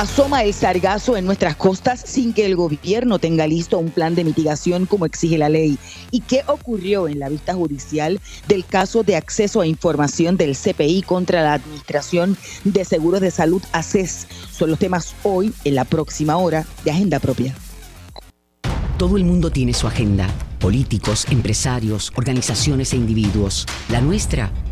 Asoma el sargazo en nuestras costas sin que el gobierno tenga listo un plan de mitigación como exige la ley. ¿Y qué ocurrió en la vista judicial del caso de acceso a información del CPI contra la Administración de Seguros de Salud ACES? Son los temas hoy en la próxima hora de Agenda Propia. Todo el mundo tiene su agenda. Políticos, empresarios, organizaciones e individuos. La nuestra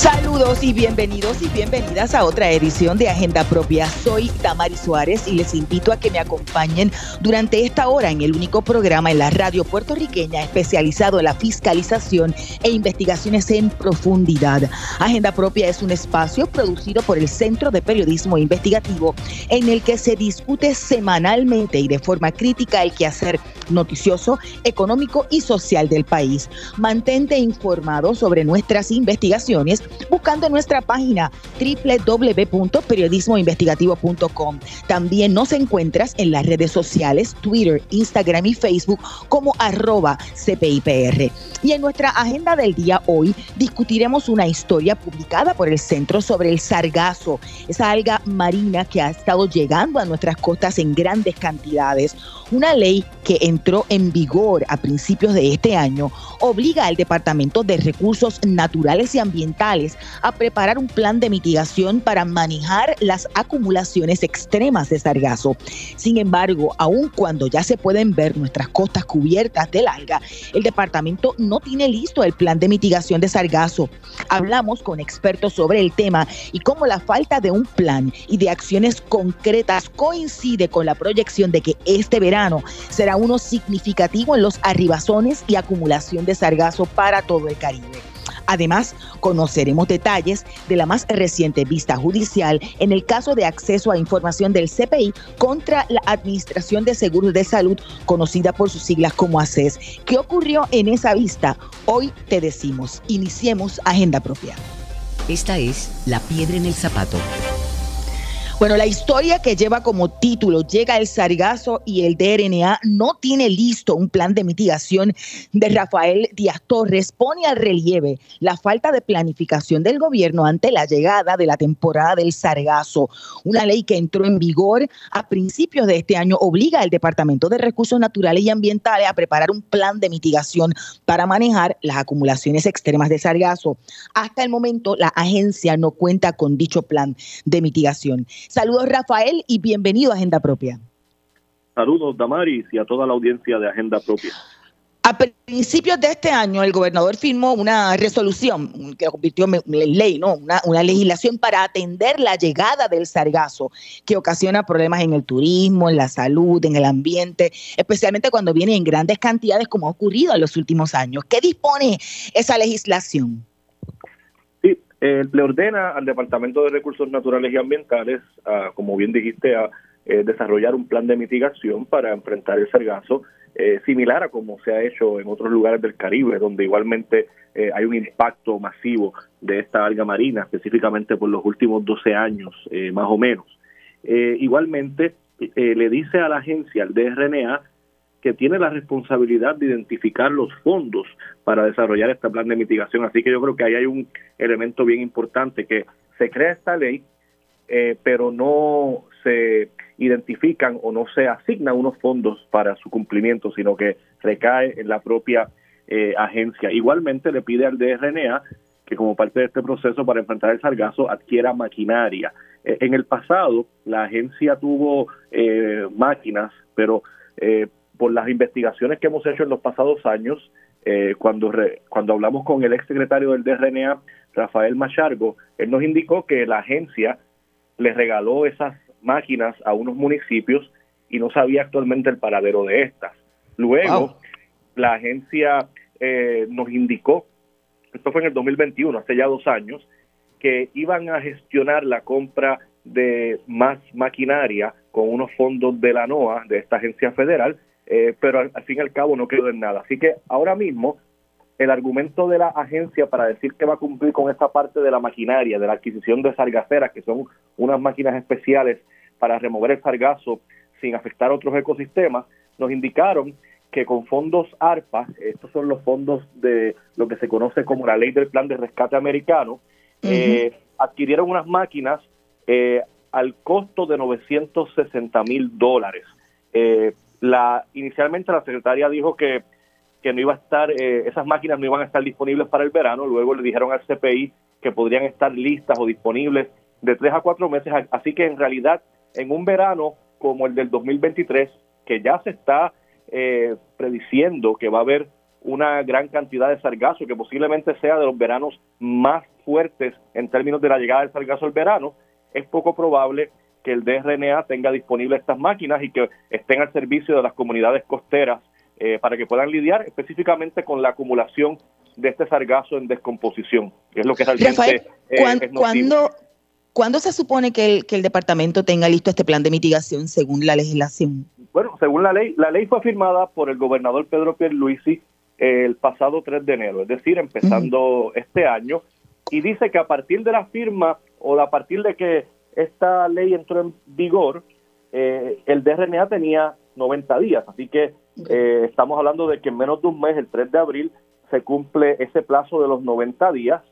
Saludos y bienvenidos y bienvenidas a otra edición de Agenda Propia. Soy Tamari Suárez y les invito a que me acompañen durante esta hora en el único programa en la radio puertorriqueña especializado en la fiscalización e investigaciones en profundidad. Agenda Propia es un espacio producido por el Centro de Periodismo Investigativo en el que se discute semanalmente y de forma crítica el quehacer noticioso, económico y social del país. Mantente informado sobre nuestras investigaciones buscando nuestra página www.periodismoinvestigativo.com. También nos encuentras en las redes sociales, Twitter, Instagram y Facebook como arroba CPIPR. Y en nuestra agenda del día hoy discutiremos una historia publicada por el Centro sobre el sargazo, esa alga marina que ha estado llegando a nuestras costas en grandes cantidades. Una ley que entró en vigor a principios de este año obliga al Departamento de Recursos Naturales y Ambientales a preparar un plan de mitigación para manejar las acumulaciones extremas de sargazo. Sin embargo, aun cuando ya se pueden ver nuestras costas cubiertas del alga, el departamento no tiene listo el plan de mitigación de sargazo. Hablamos con expertos sobre el tema y cómo la falta de un plan y de acciones concretas coincide con la proyección de que este verano será uno significativo en los arribazones y acumulación de sargazo para todo el Caribe. Además, conoceremos detalles de la más reciente vista judicial en el caso de acceso a información del CPI contra la Administración de Seguros de Salud, conocida por sus siglas como ACES. ¿Qué ocurrió en esa vista? Hoy te decimos, iniciemos agenda propia. Esta es La Piedra en el Zapato bueno, la historia que lleva como título Llega el sargazo y el DRNA no tiene listo un plan de mitigación de Rafael Díaz Torres pone al relieve la falta de planificación del gobierno ante la llegada de la temporada del sargazo. Una ley que entró en vigor a principios de este año obliga al Departamento de Recursos Naturales y Ambientales a preparar un plan de mitigación para manejar las acumulaciones extremas de sargazo. Hasta el momento, la agencia no cuenta con dicho plan de mitigación. Saludos Rafael y bienvenido a Agenda Propia. Saludos Damaris y a toda la audiencia de Agenda Propia. A principios de este año, el gobernador firmó una resolución que convirtió en ley, ¿no? Una, una, legislación para atender la llegada del sargazo, que ocasiona problemas en el turismo, en la salud, en el ambiente, especialmente cuando viene en grandes cantidades, como ha ocurrido en los últimos años. ¿Qué dispone esa legislación? Le ordena al Departamento de Recursos Naturales y Ambientales, como bien dijiste, a eh, desarrollar un plan de mitigación para enfrentar el sargazo, eh, similar a como se ha hecho en otros lugares del Caribe, donde igualmente eh, hay un impacto masivo de esta alga marina, específicamente por los últimos 12 años, más o menos. igualmente, le dice a la agencia, al DRNA, que tiene la responsabilidad de identificar los fondos para desarrollar este plan de mitigación. Así que yo creo que ahí hay un elemento bien importante, que se crea esta ley, eh, pero no se identifican o no se asignan unos fondos para su cumplimiento, sino que recae en la propia eh, agencia. Igualmente le pide al DRNA que como parte de este proceso para enfrentar el sargazo adquiera maquinaria. Eh, en el pasado la agencia tuvo máquinas, pero por las investigaciones que hemos hecho en los pasados años, eh, cuando, cuando hablamos con el exsecretario del DRNA, Rafael Machargo, él nos indicó que la agencia le regaló esas máquinas a unos municipios y no sabía actualmente el paradero de estas. Luego, la agencia eh, nos indicó, esto fue en el 2021, hace ya dos años, que iban a gestionar la compra de más maquinaria con unos fondos de la NOAA, de esta agencia federal, eh, pero al, fin y al cabo no quedó en nada. Así que ahora mismo el argumento de la agencia para decir que va a cumplir con esta parte de la maquinaria, de la adquisición de sargaceras, que son unas máquinas especiales para remover el sargazo sin afectar otros ecosistemas, nos indicaron que con fondos ARPA, estos son los fondos de lo que se conoce como la ley del plan de rescate americano, eh, adquirieron unas máquinas eh, al costo de 960 mil dólares. Eh, la, inicialmente la secretaria dijo que, que no iba a estar, esas máquinas no iban a estar disponibles para el verano, luego le dijeron al CPI que podrían estar listas o disponibles de tres a cuatro meses, así que en realidad en un verano como el del 2023, que ya se está eh, prediciendo que va a haber una gran cantidad de sargazo, que posiblemente sea de los veranos más fuertes en términos de la llegada del sargazo al verano, es poco probable que el DRNA tenga disponibles estas máquinas y que estén al servicio de las comunidades costeras eh, para que puedan lidiar específicamente con la acumulación de este sargazo en descomposición, que es lo que realmente Rafael, eh, ¿cuándo, ¿cuándo, se supone que el, que el departamento tenga listo este plan de mitigación según la legislación? Bueno, según la ley, la ley fue firmada por el gobernador Pedro Pierluisi el pasado 3 de enero, es decir, empezando este año, y dice que a partir de la firma o a partir de que esta ley entró en vigor, eh, el DRNA tenía 90 días, así que eh, estamos hablando de que en menos de un mes, el 3 de abril, se cumple ese plazo de los 90 días.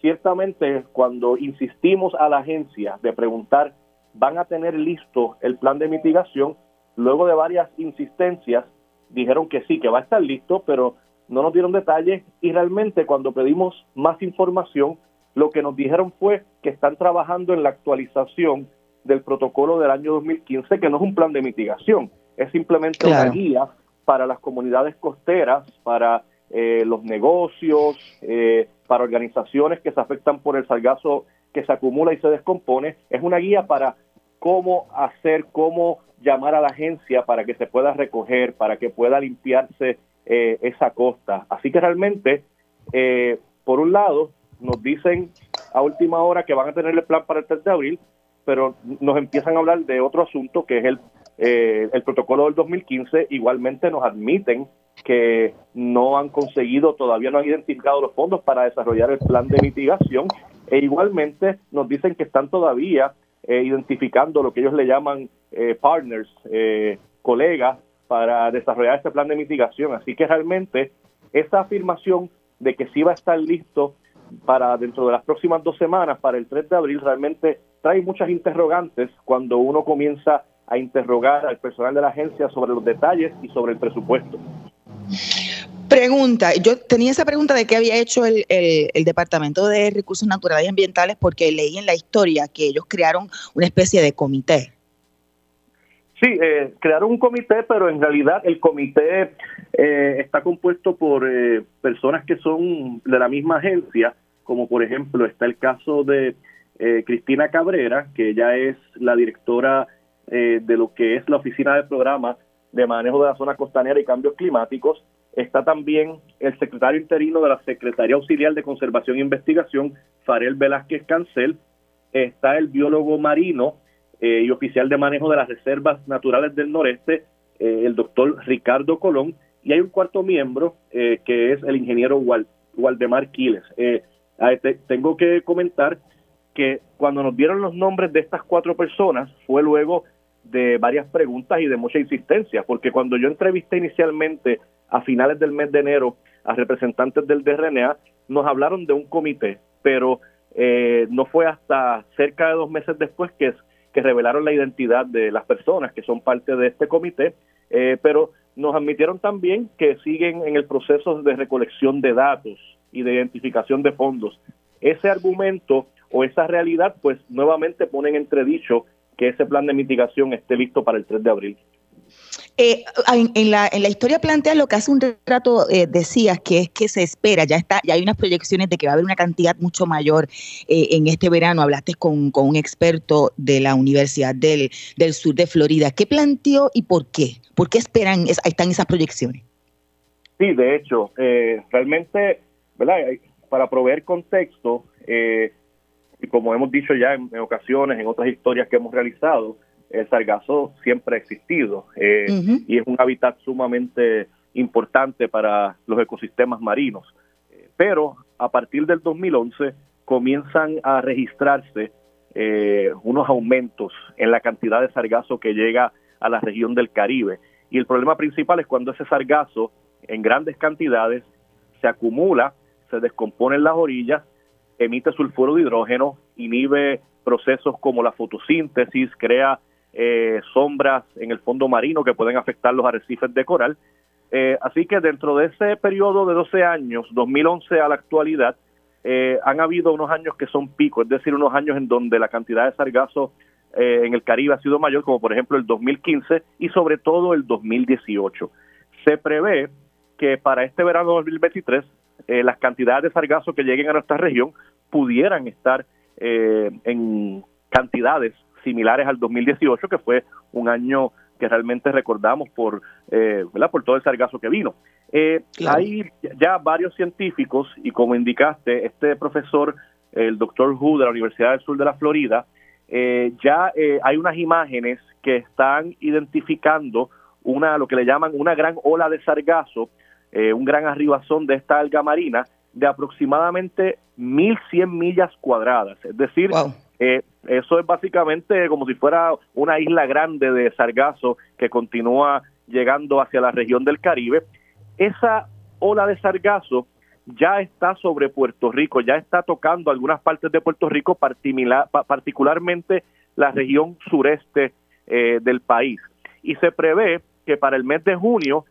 Ciertamente, cuando insistimos a la agencia de preguntar, ¿van a tener listo el plan de mitigación? Luego de varias insistencias, dijeron que sí, que va a estar listo, pero no nos dieron detalles y realmente cuando pedimos más información, lo que nos dijeron fue que están trabajando en la actualización del protocolo del año 2015, que no es un plan de mitigación, es simplemente una guía para las comunidades costeras, para eh, los negocios, eh, para organizaciones que se afectan por el sargazo que se acumula y se descompone. Es una guía para cómo hacer, cómo llamar a la agencia para que se pueda recoger, para que pueda limpiarse eh, esa costa. Así que realmente, eh, por un lado, nos dicen a última hora que van a tener el plan para el 3 de abril, pero nos empiezan a hablar de otro asunto que es el, eh, el protocolo del 2015. Igualmente nos admiten que no han conseguido, todavía no han identificado los fondos para desarrollar el plan de mitigación e igualmente nos dicen que están todavía eh, identificando lo que ellos le llaman eh, partners, eh, colegas, para desarrollar este plan de mitigación. Así que realmente esa afirmación de que sí va a estar listo para dentro de las próximas dos semanas, para el 3 de abril, realmente trae muchas interrogantes cuando uno comienza a interrogar al personal de la agencia sobre los detalles y sobre el presupuesto. Pregunta, yo tenía esa pregunta de qué había hecho el, Departamento de Recursos Naturales y Ambientales porque leí en la historia que ellos crearon una especie de comité. Sí, eh, crearon un comité, pero en realidad el comité eh, está compuesto por eh, personas que son de la misma agencia, como por ejemplo está el caso de Cristina Cabrera, que ella es la directora de lo que es la Oficina de Programas de Manejo de la Zona Costanera y Cambios Climáticos, Está también el secretario interino de la Secretaría Auxiliar de Conservación e Investigación, Farel Velázquez Cancel. Está el biólogo marino eh, y oficial de manejo de las reservas naturales del noreste, eh, el doctor Ricardo Colón. Y hay un cuarto miembro eh, que es el ingeniero Waldemar Quiles. tengo que comentar que cuando nos dieron los nombres de estas cuatro personas fue luego de varias preguntas y de mucha insistencia, porque cuando yo entrevisté inicialmente a finales del mes de enero a representantes del DRNA, nos hablaron de un comité, pero eh, no fue hasta cerca de dos meses después que, que revelaron la identidad de las personas que son parte de este comité, eh, pero nos admitieron también que siguen en el proceso de recolección de datos y de identificación de fondos. Ese argumento o esa realidad, pues nuevamente ponen entredicho que ese plan de mitigación esté listo para el 3 de abril. Eh, en, la, en la historia plantea lo que hace un rato eh, decías, que es que se espera, ya está, ya hay unas proyecciones de que va a haber una cantidad mucho mayor eh, en este verano. Hablaste con, un experto de la Universidad del, del Sur de Florida. ¿Qué planteó y por qué? ¿Por qué esperan, ahí están esas proyecciones? Sí, de hecho, realmente, ¿verdad? Para proveer contexto, y como hemos dicho ya en ocasiones, en otras historias que hemos realizado, el sargazo siempre ha existido eh, y es un hábitat sumamente importante para los ecosistemas marinos. Pero a partir del 2011 comienzan a registrarse eh, unos aumentos en la cantidad de sargazo que llega a la región del Caribe. y el problema principal es cuando ese sargazo en grandes cantidades se acumula, se descompone en las orillas, emite sulfuro de hidrógeno, inhibe procesos como la fotosíntesis, crea eh, sombras en el fondo marino que pueden afectar los arrecifes de coral. Eh, así que dentro de ese periodo de 12 años, 2011 a la actualidad, eh, han habido unos años que son pico, es decir, unos años en donde la cantidad de sargazo en el Caribe ha sido mayor, como por ejemplo el 2015 y sobre todo el 2018. Se prevé que para este verano 2023 las cantidades de sargazo que lleguen a nuestra región pudieran estar en cantidades similares al 2018, que fue un año que realmente recordamos por, eh, por todo el sargazo que vino. Eh, Hay ya varios científicos, y como indicaste, este profesor, el doctor Hu de la Universidad del Sur de la Florida, eh, ya eh, hay unas imágenes que están identificando una, lo que le llaman una gran ola de sargazo, un gran arribazón de esta alga marina de aproximadamente 1.100 millas cuadradas, es decir, eh, eso es básicamente como si fuera una isla grande de sargazo que continúa llegando hacia la región del Caribe. Esa ola de sargazo ya está sobre Puerto Rico, ya está tocando algunas partes de Puerto Rico, particularmente la región sureste eh, del país. Y se prevé que para el mes de junio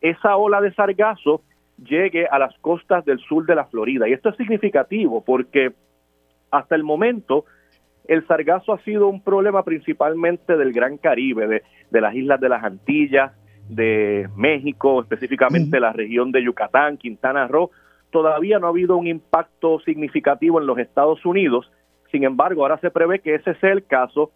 esa ola de sargazo llegue a las costas del sur de la Florida. Y esto es significativo porque hasta el momento el sargazo ha sido un problema principalmente del Gran Caribe, de, las islas de las Antillas, de México, específicamente la región de Yucatán, Quintana Roo. Todavía no ha habido un impacto significativo en los Estados Unidos. Sin embargo, ahora se prevé que ese sea el caso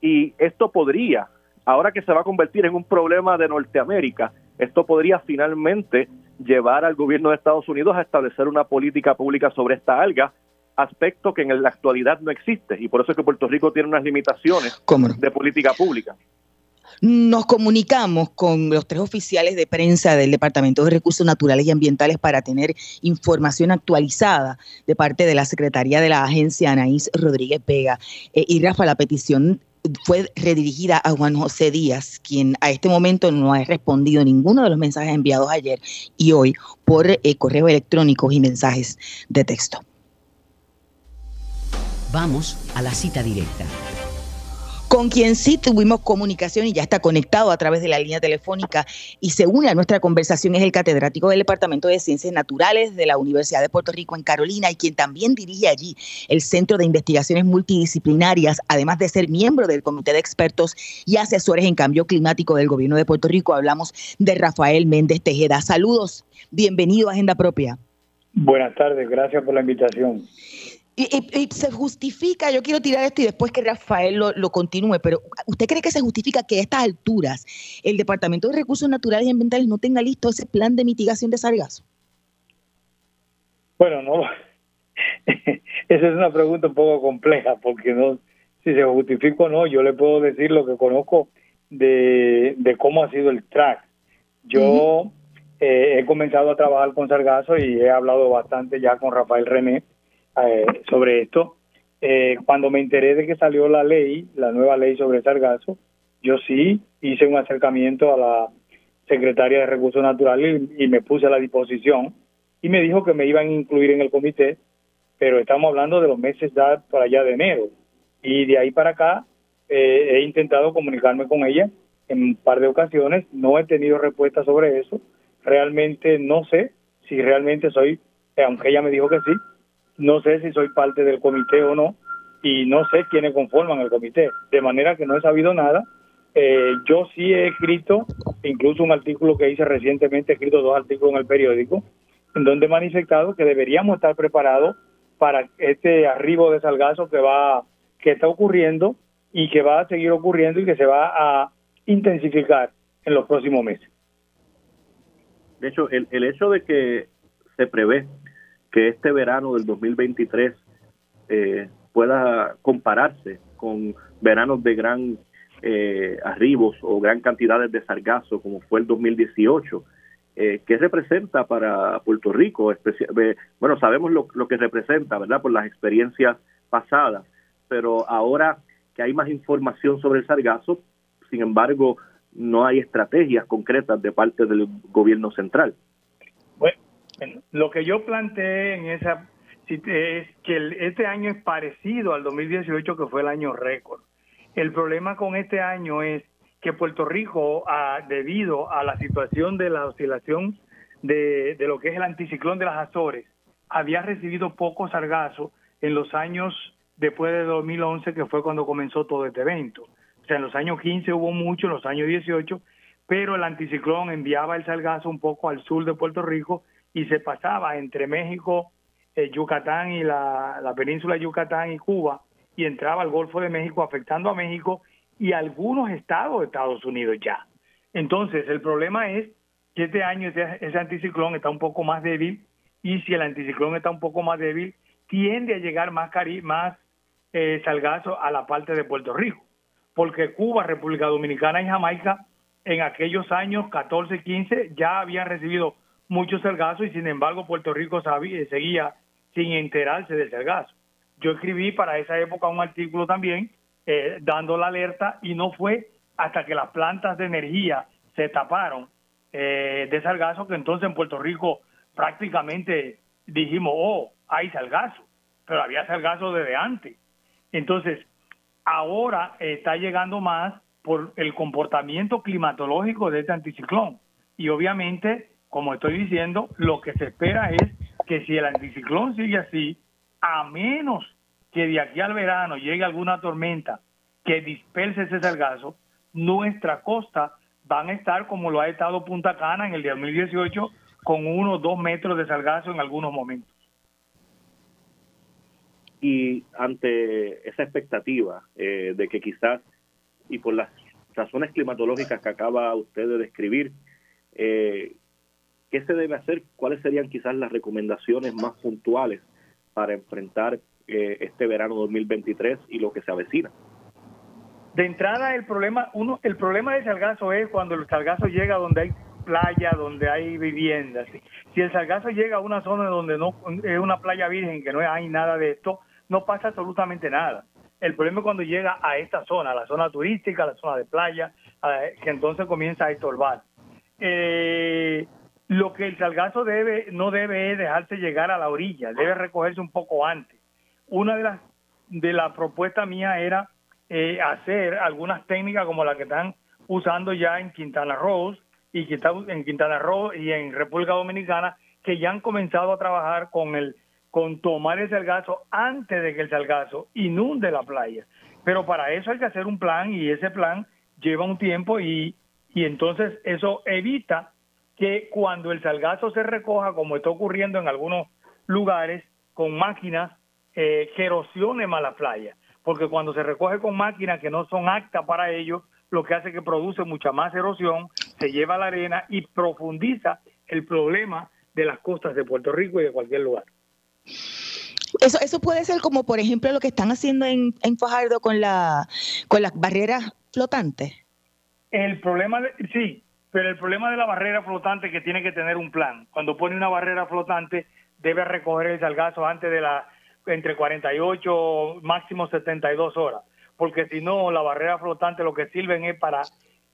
y esto podría, ahora que se va a convertir en un problema de Norteamérica, esto podría finalmente llevar al gobierno de Estados Unidos a establecer una política pública sobre esta alga aspecto que en la actualidad no existe y por eso es que Puerto Rico tiene unas limitaciones de política pública. Nos comunicamos con los tres oficiales de prensa del Departamento de Recursos Naturales y Ambientales para tener información actualizada de parte de la Secretaría de la Agencia, Anaís Rodríguez Vega. Eh, y Rafa, la petición fue redirigida a Juan José Díaz, quien a este momento no ha respondido ninguno de los mensajes enviados ayer y hoy por eh, correo electrónico y mensajes de texto. Vamos a la cita directa. Con quien sí tuvimos comunicación y ya está conectado a través de la línea telefónica y se une a nuestra conversación es el catedrático del Departamento de Ciencias Naturales de la Universidad de Puerto Rico en Carolina y quien también dirige allí el Centro de Investigaciones Multidisciplinarias, además de ser miembro del Comité de Expertos y Asesores en Cambio Climático del Gobierno de Puerto Rico. Hablamos de Rafael Méndez Tejeda. Saludos, bienvenido a Agenda Propia. Buenas tardes, gracias por la invitación. Y, se justifica, yo quiero tirar esto y después que Rafael lo, continúe, pero ¿usted cree que se justifica que a estas alturas el Departamento de Recursos Naturales y Ambientales no tenga listo ese plan de mitigación de sargazo? Bueno, no, esa es una pregunta un poco compleja, porque no, si se justifica o no, yo le puedo decir lo que conozco de, cómo ha sido el track. Yo eh, he comenzado a trabajar con sargazo y he hablado bastante ya con Rafael René eh, sobre esto. Eh, cuando me enteré de que salió la ley, la nueva ley sobre sargazo, yo sí hice un acercamiento a la secretaria de Recursos Naturales y, me puse a la disposición y me dijo que me iban a incluir en el comité, pero estamos hablando de los meses ya para allá de enero. Y de ahí para acá eh, he intentado comunicarme con ella en un par de ocasiones, no he tenido respuesta sobre eso. Realmente no sé si realmente soy, aunque ella me dijo que sí, no sé si soy parte del comité o no y no sé quiénes conforman el comité, de manera que no he sabido nada. Eh, yo sí he escrito, incluso un artículo que hice recientemente, he escrito dos artículos en el periódico, en donde he manifestado que deberíamos estar preparados para este arribo de salgazo que va, que está ocurriendo y que va a seguir ocurriendo y que se va a intensificar en los próximos meses. De hecho, el, el hecho de que se prevé que este verano del 2023 eh, pueda compararse con veranos de gran eh, arribos o gran cantidades de sargazo como fue el 2018. Eh, ¿Qué representa para Puerto Rico? bueno, sabemos lo, lo que representa, ¿verdad? Por las experiencias pasadas, pero ahora que hay más información sobre el sargazo, sin embargo, no hay estrategias concretas de parte del gobierno central. Lo que yo planteé en esa es que este año es parecido al 2018 que fue el año récord. El problema con este año es que Puerto Rico, debido a la situación de la oscilación de, de, lo que es el anticiclón de las Azores, había recibido poco sargazo en los años después de 2011, que fue cuando comenzó todo este evento. O sea, en los años 15 hubo mucho, en los años 18, pero el anticiclón enviaba el sargazo un poco al sur de Puerto Rico y se pasaba entre México, eh, Yucatán y la, la península de Yucatán y Cuba y entraba al Golfo de México afectando a México y algunos estados de Estados Unidos ya. Entonces, el problema es que este año ese, anticiclón está un poco más débil y si el anticiclón está un poco más débil, tiende a llegar más, cari más eh, salgazo a la parte de Puerto Rico, porque Cuba, República Dominicana y Jamaica en aquellos años 14, 15 ya habían recibido muchos salgazos y sin embargo Puerto Rico sabía, seguía sin enterarse del salgazo. Yo escribí para esa época un artículo también eh, dando la alerta y no fue hasta que las plantas de energía se taparon eh, de salgazo que entonces en Puerto Rico prácticamente dijimos, oh, hay salgazo, pero había salgazo desde antes. Entonces, ahora está llegando más por el comportamiento climatológico de este anticiclón. Y obviamente, como estoy diciendo, lo que se espera es que si el anticiclón sigue así, a menos que de aquí al verano llegue alguna tormenta que disperse ese sargazo, nuestra costa van a estar como lo ha estado Punta Cana en el 2018, con uno o dos metros de salgazo en algunos momentos. Y ante esa expectativa eh, de que quizás, y por las razones climatológicas que acaba usted de describir, eh, ¿qué se debe hacer? ¿Cuáles serían quizás las recomendaciones más puntuales para enfrentar eh, este verano 2023 y lo que se avecina? De entrada, el problema, uno, el problema del salgazo es cuando el salgazo llega donde hay playa, donde hay viviendas. Si el salgazo llega a una zona donde no es una playa virgen, que no hay nada de esto, no pasa absolutamente nada. El problema es cuando llega a esta zona, la zona turística, la zona de playa, que entonces comienza a estorbar. Eh, lo que el salgazo debe, no debe es dejarse llegar a la orilla, debe recogerse un poco antes. Una de las de la propuesta mía era eh, hacer algunas técnicas como las que están usando ya en Quintana Roo y que en Quintana Roo y en República Dominicana que ya han comenzado a trabajar con el con tomar el salgazo antes de que el salgazo inunde la playa. Pero para eso hay que hacer un plan y ese plan lleva un tiempo y, y entonces eso evita que cuando el salgazo se recoja, como está ocurriendo en algunos lugares, con máquinas eh, que erosione más la playa porque cuando se recoge con máquinas que no son aptas para ello, lo que hace que produce mucha más erosión, se lleva la arena y profundiza el problema de las costas de Puerto Rico y de cualquier lugar. Eso, eso puede ser como, por ejemplo, lo que están haciendo en, en Fajardo con, la, con las barreras flotantes. El problema, de, sí, pero el problema de la barrera flotante es que tiene que tener un plan. Cuando pone una barrera flotante, debe recoger el salgazo antes de la entre 48, máximo 72 horas, porque si no, la barrera flotante lo que sirven es para,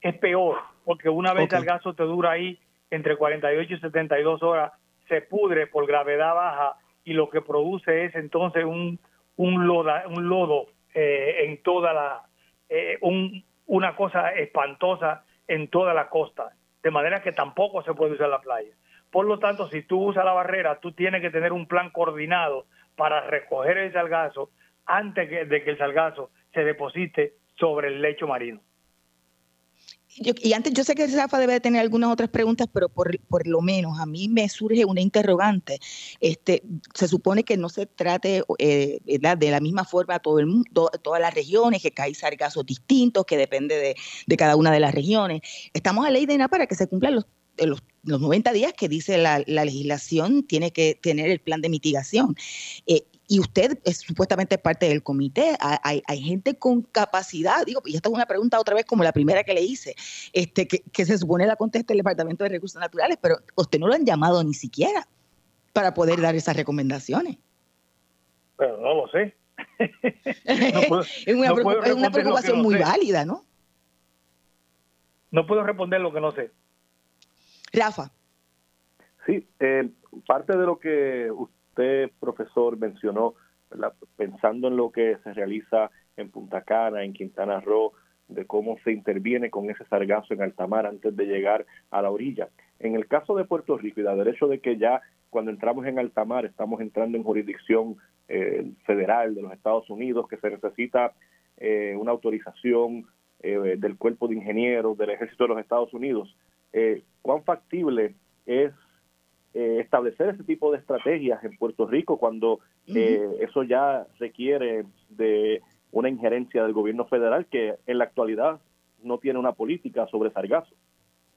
es peor, porque una vez el gaso te dura ahí entre 48 y 72 horas, se pudre por gravedad baja y lo que produce es entonces un, un, loda, un lodo eh, en toda la, eh, un, una cosa espantosa en toda la costa, de manera que tampoco se puede usar la playa. Por lo tanto, si tú usas la barrera, tú tienes que tener un plan coordinado para recoger el salgazo antes de que el salgazo se deposite sobre el lecho marino. Y antes, yo sé que Rafa debe tener algunas otras preguntas, pero por, lo menos a mí me surge una interrogante. Este, se supone que no se trate eh, de la misma forma a todo el mundo, todas las regiones, que hay sargazos distintos, que depende de, de, cada una de las regiones. Estamos a ley de nada para que se cumplan los, los los 90 días que dice la, legislación tiene que tener el plan de mitigación. Eh, y usted es supuestamente parte del comité, hay, gente con capacidad, digo, y esta es una pregunta otra vez como la primera que le hice, este, que, se supone la conteste el Departamento de Recursos Naturales, pero usted no lo han llamado ni siquiera para poder dar esas recomendaciones. Pero no lo sé. es una, preocupación muy válida, ¿no? No puedo responder lo que no sé. Rafa. Sí, eh, parte de lo que usted, profesor, mencionó, pensando en lo que se realiza en Punta Cana, en Quintana Roo, de cómo se interviene con ese sargazo en alta mar antes de llegar a la orilla. En el caso de Puerto Rico y da derecho de que ya cuando entramos en alta mar estamos entrando en jurisdicción eh, federal de los Estados Unidos, que se necesita eh, una autorización eh, del cuerpo de ingenieros del ejército de los Estados Unidos. ¿Cuán factible es establecer ese tipo de estrategias en Puerto Rico cuando eso ya requiere de una injerencia del gobierno federal que en la actualidad no tiene una política sobre sargazo?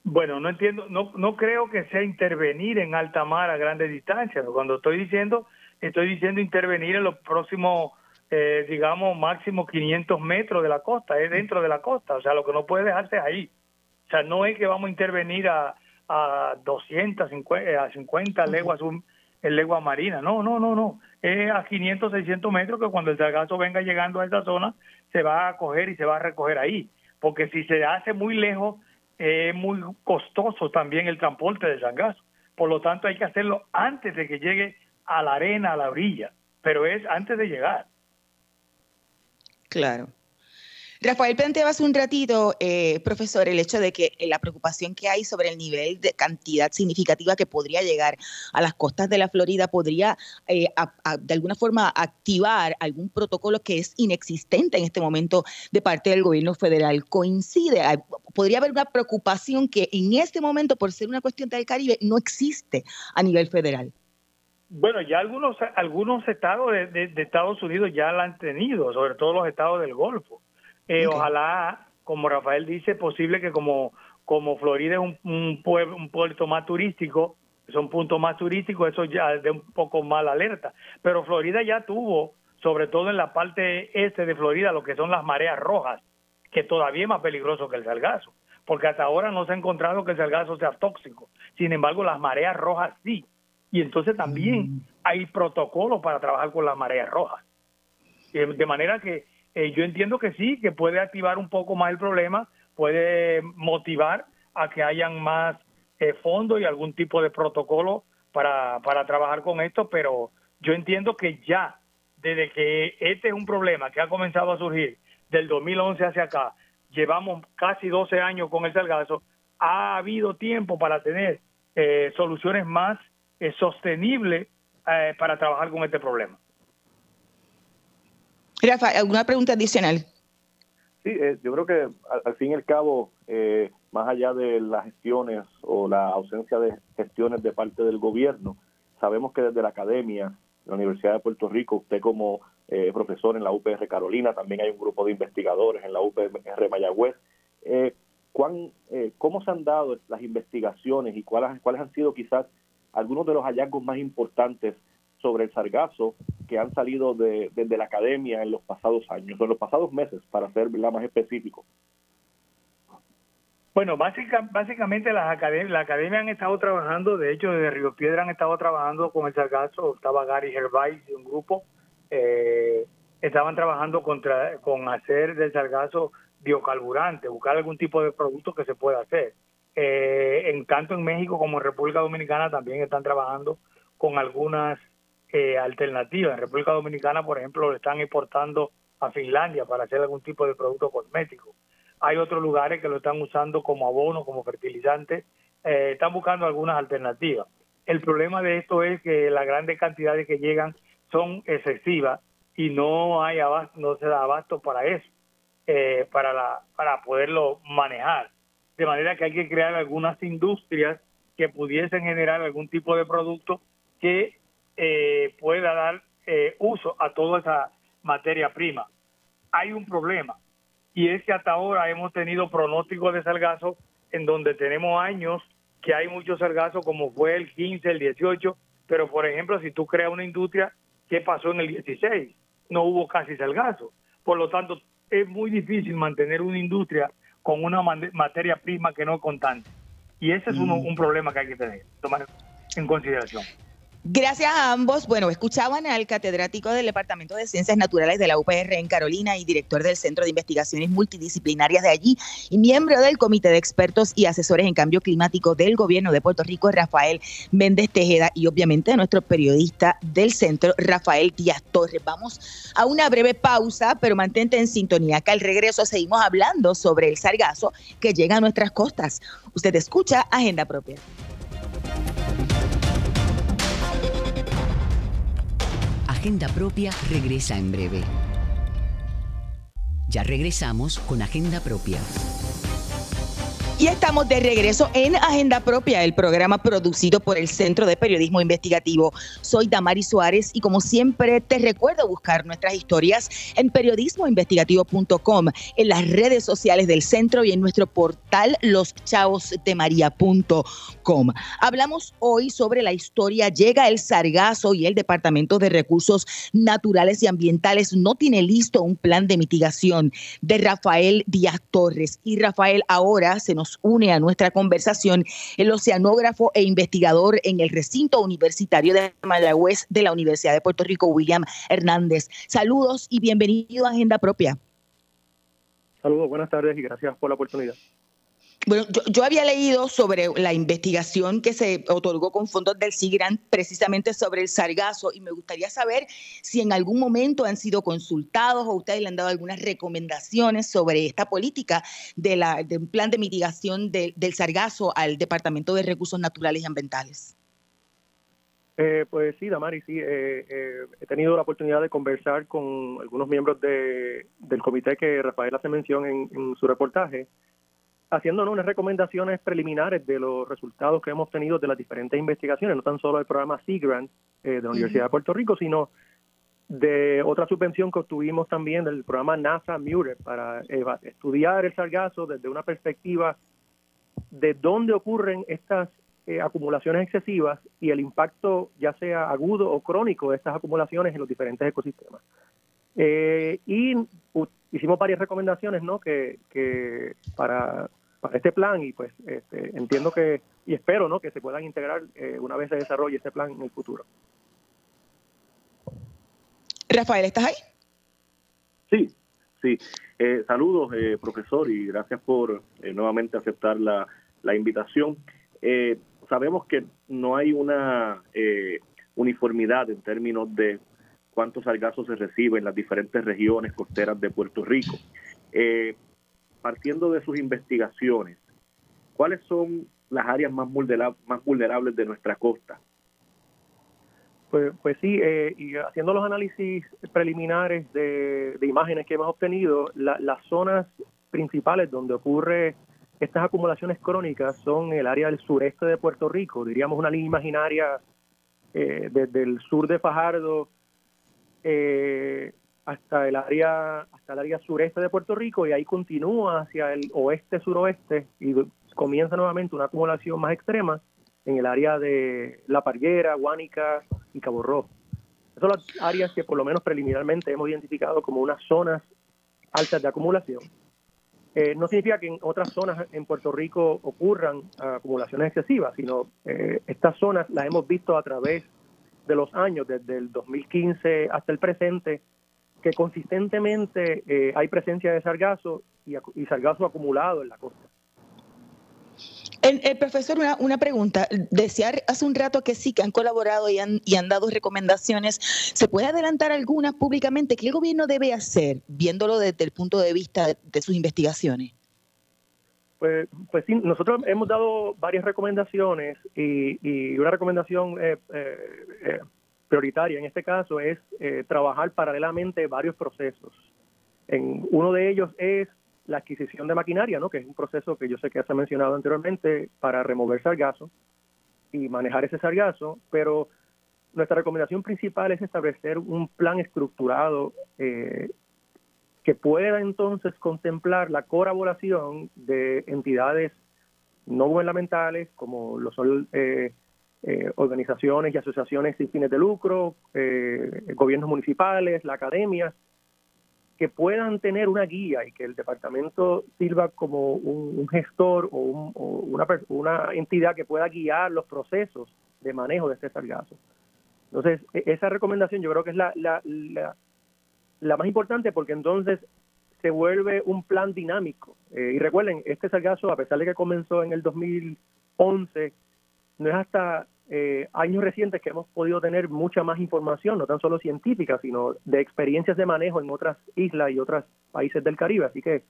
Bueno, no entiendo, no, no creo que sea intervenir en alta mar a grandes distancias. Cuando estoy diciendo, estoy diciendo intervenir en los próximos, eh, digamos, máximo 500 metros de la costa, es dentro de la costa. O sea, lo que no puede dejarse ahí. O sea, no es que vamos a intervenir a, a 250, a 50 leguas en legua marina. No, no, no, no. Es a 500, 600 metros que cuando el sargazo venga llegando a esa zona, se va a coger y se va a recoger ahí. Porque si se hace muy lejos, es muy costoso también el transporte de sargazo. Por lo tanto, hay que hacerlo antes de que llegue a la arena, a la orilla, pero es antes de llegar. Claro. Rafael planteaba hace un ratito, eh, profesor, el hecho de que la preocupación que hay sobre el nivel de cantidad significativa que podría llegar a las costas de la Florida podría eh, de alguna forma activar algún protocolo que es inexistente en este momento de parte del gobierno federal. Coincide, podría haber una preocupación que en este momento, por ser una cuestión del Caribe, no existe a nivel federal. Bueno, ya algunos algunos estados de Estados Unidos ya la han tenido, sobre todo los estados del Golfo. Eh, ojalá, como Rafael dice, posible que como, como Florida es un, un, pueblo, un puerto más turístico, son puntos más turísticos, eso ya de un poco más alerta. Pero Florida ya tuvo, sobre todo en la parte este de Florida, lo que son las mareas rojas, que todavía es más peligroso que el salgazo, porque hasta ahora no se ha encontrado que el salgazo sea tóxico. Sin embargo, las mareas rojas sí. Y entonces también mm. hay protocolos para trabajar con las mareas rojas. De manera que eh, yo entiendo que sí, que puede activar un poco más el problema, puede motivar a que hayan más eh, fondos y algún tipo de protocolo para, para trabajar con esto, pero yo entiendo que ya, desde que este es un problema que ha comenzado a surgir del 2011 hacia acá, llevamos casi 12 años con el salgazo, ha habido tiempo para tener eh, soluciones más sostenibles para trabajar con este problema. Rafa, ¿alguna pregunta adicional? Sí, eh, yo creo que al, fin y al cabo, eh, más allá de las gestiones o la ausencia de gestiones de parte del gobierno, sabemos que desde la academia, la Universidad de Puerto Rico, usted como eh, profesor en la UPR Carolina, también hay un grupo de investigadores en la UPR Mayagüez. ¿cuán, ¿Cómo se han dado las investigaciones y cuáles, cuáles han sido quizás algunos de los hallazgos más importantes sobre el sargazo que han salido de, desde la academia en los pasados años, o en los pasados meses, para ser más específico? Bueno, básicamente las academias, la academia han estado trabajando, de hecho desde Río Piedra han estado trabajando con el sargazo, estaba Gary Gervais y un grupo, eh, estaban trabajando contra, con hacer del sargazo biocarburante, buscar algún tipo de producto que se pueda hacer. Eh, en tanto en México como en República Dominicana también están trabajando con algunas eh, alternativas. En República Dominicana, por ejemplo, lo están exportando a Finlandia para hacer algún tipo de producto cosmético. Hay otros lugares que lo están usando como abono, como fertilizante. Eh, están buscando algunas alternativas. El problema de esto es que las grandes cantidades que llegan son excesivas y no hay abasto, no se da abasto para eso, eh, para la, para poderlo manejar. De manera que hay que crear algunas industrias que pudiesen generar algún tipo de producto que a toda esa materia prima. Hay un problema y es que hasta ahora hemos tenido pronósticos de sargazo en donde tenemos años que hay muchos sargazos como fue el 15, el 18, pero por ejemplo si tú creas una industria, ¿qué pasó en el 16? No hubo casi sargazo. Por lo tanto, es muy difícil mantener una industria con una materia prima que no es constante. Y ese es uno, mm. un problema que hay que tener, tomar en consideración. Gracias a ambos. Bueno, escuchaban al catedrático del Departamento de Ciencias Naturales de la UPR en Carolina y director del Centro de Investigaciones Multidisciplinarias de allí y miembro del Comité de Expertos y Asesores en Cambio Climático del Gobierno de Puerto Rico, Rafael Méndez Tejeda, y obviamente a nuestro periodista del centro, Rafael Díaz Torres. Vamos a una breve pausa, pero mantente en sintonía, que al regreso seguimos hablando sobre el sargazo que llega a nuestras costas. Usted escucha Agenda Propia. Agenda Propia regresa en breve. Ya regresamos con Agenda Propia. Y estamos de regreso en Agenda Propia, el programa producido por el Centro de Periodismo Investigativo. Soy Damari Suárez y como siempre te recuerdo buscar nuestras historias en periodismoinvestigativo.com, en las redes sociales del centro y en nuestro portal loschavosdemaria.com. Hablamos hoy sobre la historia Llega el Sargazo y el Departamento de Recursos Naturales y Ambientales no tiene listo un plan de mitigación de Rafael Díaz Torres. Y Rafael ahora se nos une a nuestra conversación el oceanógrafo e investigador en el recinto universitario de Mayagüez de la Universidad de Puerto Rico, William Hernández. Saludos y bienvenido a Agenda Propia. Saludos, buenas tardes y gracias por la oportunidad. Bueno, yo, había leído sobre la investigación que se otorgó con fondos del SIGRAN precisamente sobre el sargazo y me gustaría saber si en algún momento han sido consultados o ustedes le han dado algunas recomendaciones sobre esta política de, la, de un plan de mitigación del sargazo al Departamento de Recursos Naturales y Ambientales. Eh, pues sí, Damari, sí. Eh, eh, he tenido la oportunidad de conversar con algunos miembros de, del comité que Rafael hace mención en su reportaje haciéndonos unas recomendaciones preliminares de los resultados que hemos tenido de las diferentes investigaciones, no tan solo del programa Sea Grant eh, de la Universidad de Puerto Rico, sino de otra subvención que obtuvimos también del programa NASA Muir para estudiar el sargazo desde una perspectiva de dónde ocurren estas eh, acumulaciones excesivas y el impacto ya sea agudo o crónico de estas acumulaciones en los diferentes ecosistemas. Eh, y hicimos varias recomendaciones ¿no? que, que para para este plan y pues este, entiendo que y espero no que se puedan integrar eh, una vez se desarrolle este plan en el futuro. Rafael, ¿estás ahí? Sí, sí. Eh, saludos, eh, profesor, y gracias por nuevamente aceptar la, la invitación. sabemos que no hay una uniformidad en términos de cuántos sargazos se reciben en las diferentes regiones costeras de Puerto Rico. Partiendo de sus investigaciones, ¿cuáles son las áreas más, más vulnerables de nuestra costa? Pues, pues sí, eh, y haciendo los análisis preliminares de, imágenes que hemos obtenido, las zonas principales donde ocurre estas acumulaciones crónicas son el área del sureste de Puerto Rico, diríamos una línea imaginaria eh, desde el sur de Fajardo eh, hasta el área hasta el área sureste de Puerto Rico y ahí continúa hacia el oeste suroeste y comienza nuevamente una acumulación más extrema en el área de La Parguera, Guánica y Cabo Rojo. Esas son las áreas que por lo menos preliminarmente hemos identificado como unas zonas altas de acumulación. Eh, no significa que en otras zonas en Puerto Rico ocurran acumulaciones excesivas, sino eh, estas zonas las hemos visto a través de los años, desde el 2015 hasta el presente, que consistentemente eh, hay presencia de sargazo y, sargazo acumulado en la costa. El, profesor, una, una, pregunta. Decía hace un rato que sí, que han colaborado y han, y han dado recomendaciones. ¿Se puede adelantar algunas públicamente? ¿Qué el gobierno debe hacer, viéndolo desde el punto de vista de, sus investigaciones? Pues, pues sí, nosotros hemos dado varias recomendaciones y, y una recomendación eh, eh, prioritaria en este caso es eh, trabajar paralelamente varios procesos. Uno de ellos es la adquisición de maquinaria, ¿no? que es un proceso que yo sé que se ha mencionado anteriormente para remover sargazo y manejar ese sargazo, pero nuestra recomendación principal es establecer un plan estructurado eh, que pueda entonces contemplar la colaboración de entidades no gubernamentales como lo son eh, eh, organizaciones y asociaciones sin fines de lucro, eh, gobiernos municipales, la academia, que puedan tener una guía y que el departamento sirva como un, gestor o, una, una, entidad que pueda guiar los procesos de manejo de este sargazo. Entonces, e, esa recomendación yo creo que es la, la, la, más importante porque entonces se vuelve un plan dinámico. Eh, y recuerden, este sargazo, a pesar de que comenzó en el 2011, no es hasta eh, años recientes que hemos podido tener mucha más información, no tan solo científica, sino de experiencias de manejo en otras islas y otros países del Caribe. Así que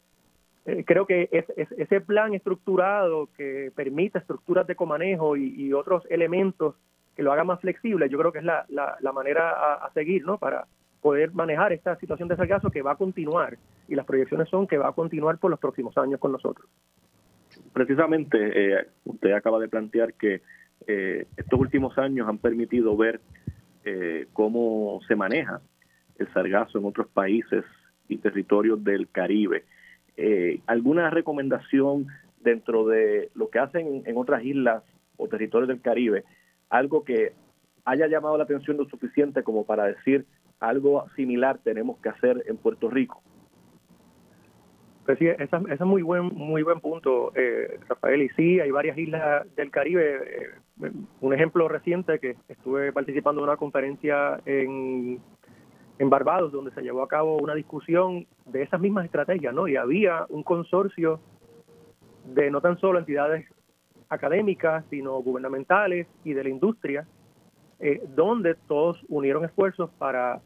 eh, creo que es, ese plan estructurado que permite estructuras de comanejo y, otros elementos que lo haga más flexible, yo creo que es la, la, manera a, seguir, ¿no? Para poder manejar esta situación de sargazo que va a continuar y las proyecciones son que va a continuar por los próximos años con nosotros. Precisamente, eh, usted acaba de plantear que eh, estos últimos años han permitido ver eh, cómo se maneja el sargazo en otros países y territorios del Caribe. Eh, ¿Alguna recomendación dentro de lo que hacen en otras islas o territorios del Caribe? Algo que haya llamado la atención lo suficiente como para decir algo similar tenemos que hacer en Puerto Rico. Pues sí, ese es muy buen, muy buen punto, eh, Rafael. Y sí, hay varias islas del Caribe. Eh, un ejemplo reciente que estuve participando en una conferencia en, en Barbados, donde se llevó a cabo una discusión de esas mismas estrategias, ¿no? Y había un consorcio de no tan solo entidades académicas, sino gubernamentales y de la industria, eh, donde todos unieron esfuerzos para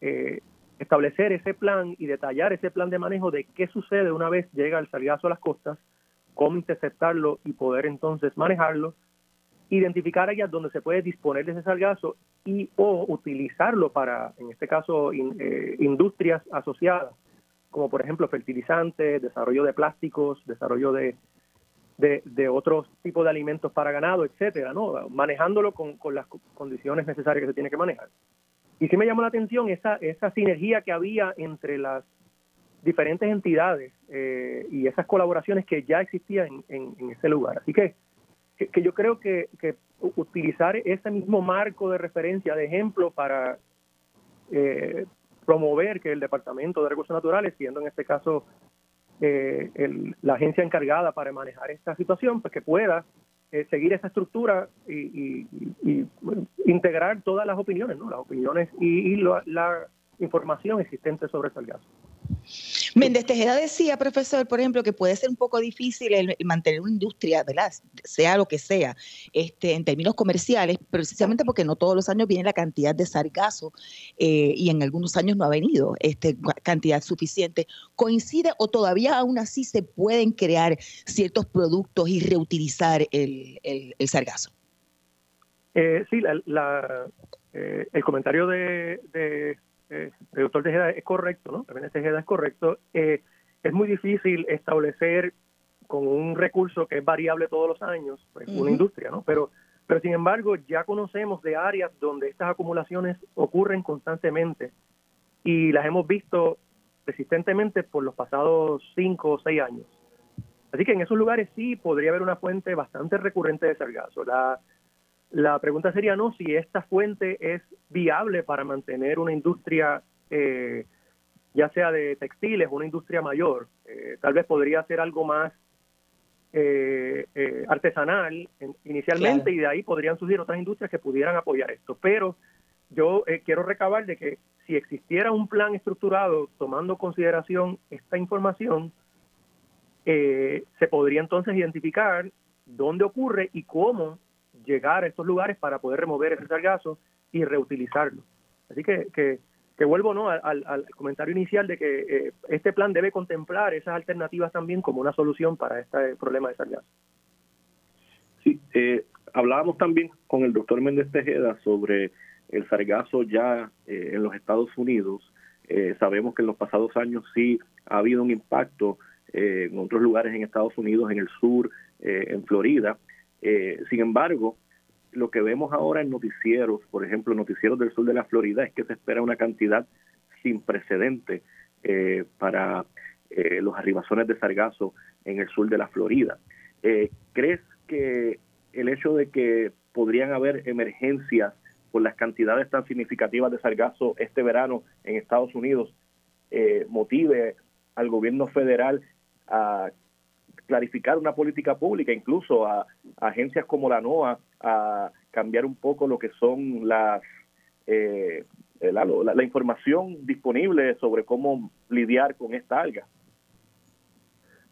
eh, establecer ese plan y detallar ese plan de manejo de qué sucede una vez llega el sargazo a las costas, cómo interceptarlo y poder entonces manejarlo, identificar áreas donde se puede disponer de ese sargazo y o utilizarlo para, en este caso, eh, industrias asociadas, como por ejemplo fertilizantes, desarrollo de plásticos, desarrollo de, de, otros tipos de alimentos para ganado, etcétera, ¿no? Manejándolo con, con las condiciones necesarias que se tiene que manejar. Y sí me llamó la atención esa, esa sinergia que había entre las diferentes entidades eh, y esas colaboraciones que ya existían en, ese lugar. Así que, que, yo creo que, utilizar ese mismo marco de referencia, de ejemplo, para eh, promover que el Departamento de Recursos Naturales, siendo en este caso eh, la agencia encargada para manejar esta situación, pues que pueda eh, seguir esa estructura y, integrar todas las opiniones, ¿no? Las opiniones y, la información existente sobre el caso. Méndez Tejeda decía, profesor, por ejemplo, que puede ser un poco difícil el, mantener una industria, ¿verdad? Sea lo que sea, este, en términos comerciales, precisamente porque no todos los años viene la cantidad de sargazo eh, y en algunos años no ha venido este, cantidad suficiente. ¿Coincide o todavía aún así se pueden crear ciertos productos y reutilizar el, el, sargazo? Eh, sí, eh, el comentario de eh, el doctor Tejeda es correcto, ¿no? El Tejeda es correcto. Eh, es muy difícil establecer con un recurso que es variable todos los años, pues, una industria, ¿no? Pero, pero sin embargo, ya conocemos de áreas donde estas acumulaciones ocurren constantemente y las hemos visto resistentemente por los pasados cinco o seis años. Así que en esos lugares sí podría haber una fuente bastante recurrente de sargazo. La, la pregunta sería no si esta fuente es viable para mantener una industria, eh, ya sea de textiles, una industria mayor. Eh, tal vez podría ser algo más eh, artesanal inicialmente y de ahí podrían surgir otras industrias que pudieran apoyar esto. Pero yo quiero recabar de que si existiera un plan estructurado tomando consideración esta información, se podría entonces identificar dónde ocurre y cómo llegar a estos lugares para poder remover ese sargazo y reutilizarlo. Así que, que, vuelvo ¿no? al, comentario inicial de que eh, este plan debe contemplar esas alternativas también como una solución para este problema de sargazo. Sí, eh, hablábamos también con el doctor Méndez Tejeda sobre el sargazo ya eh, en los Estados Unidos. sabemos que en los pasados años sí ha habido un impacto en otros lugares en Estados Unidos, en el sur, en Florida, eh, sin embargo, lo que vemos ahora en noticieros, por ejemplo, noticieros del sur de la Florida, es que se espera una cantidad sin precedente eh, para eh, los arribazones de sargazo en el sur de la Florida. ¿Crees que el hecho de que podrían haber emergencias por las cantidades tan significativas de sargazo este verano en Estados Unidos motive al gobierno federal a clarificar una política pública, incluso a, agencias como la NOAA, a cambiar un poco lo que son las eh, la, la, información disponible sobre cómo lidiar con esta alga.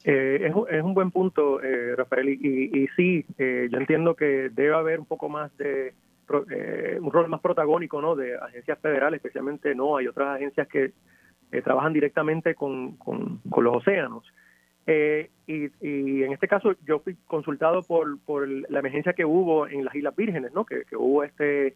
Eh, es, es, un buen punto, eh, Rafael, y, y, sí, eh, yo entiendo que debe haber un poco más de un rol más protagónico, ¿no? De agencias federales, especialmente no, hay otras agencias que trabajan directamente con, con, los océanos. Y, y, en este caso yo fui consultado por, por la emergencia que hubo en las Islas Vírgenes, ¿no? Que, hubo este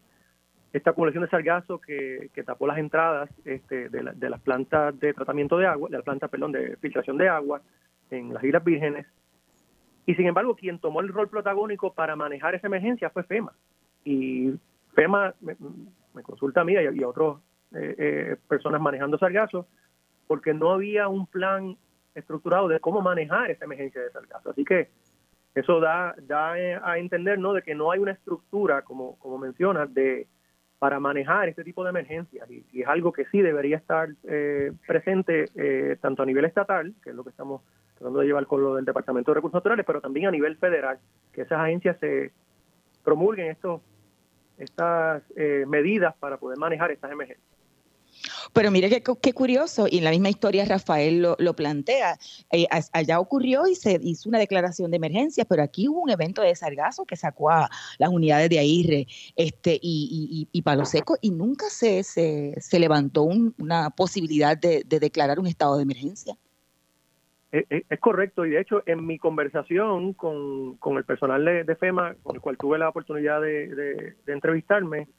esta acumulación de sargazo que, que tapó las entradas este, de, de, las plantas de tratamiento de agua, de las plantas, perdón, de filtración de agua en las Islas Vírgenes. Y sin embargo, quien tomó el rol protagónico para manejar esa emergencia fue FEMA. Y FEMA me, consulta a mí y a, otras eh, eh, personas manejando sargazo, porque no había un plan estructurado de cómo manejar esa emergencia de sargazo. Así que eso da, da a entender ¿no? de que no hay una estructura, como, como mencionas, de para manejar este tipo de emergencias y, es algo que sí debería estar eh, presente tanto a nivel estatal, que es lo que estamos tratando de llevar con lo del Departamento de Recursos Naturales, pero también a nivel federal, que esas agencias se promulguen estos, estas eh, medidas para poder manejar estas emergencias. Pero mire qué, curioso, y en la misma historia Rafael lo, plantea, eh, allá ocurrió y se hizo una declaración de emergencia, pero aquí hubo un evento de sargazo que sacó a las unidades de AIRRE este, y, y, Palo Seco y nunca se, se, levantó una posibilidad de declarar un estado de emergencia. Es, correcto, y de hecho en mi conversación con, el personal de, FEMA, con el cual tuve la oportunidad de, entrevistarme,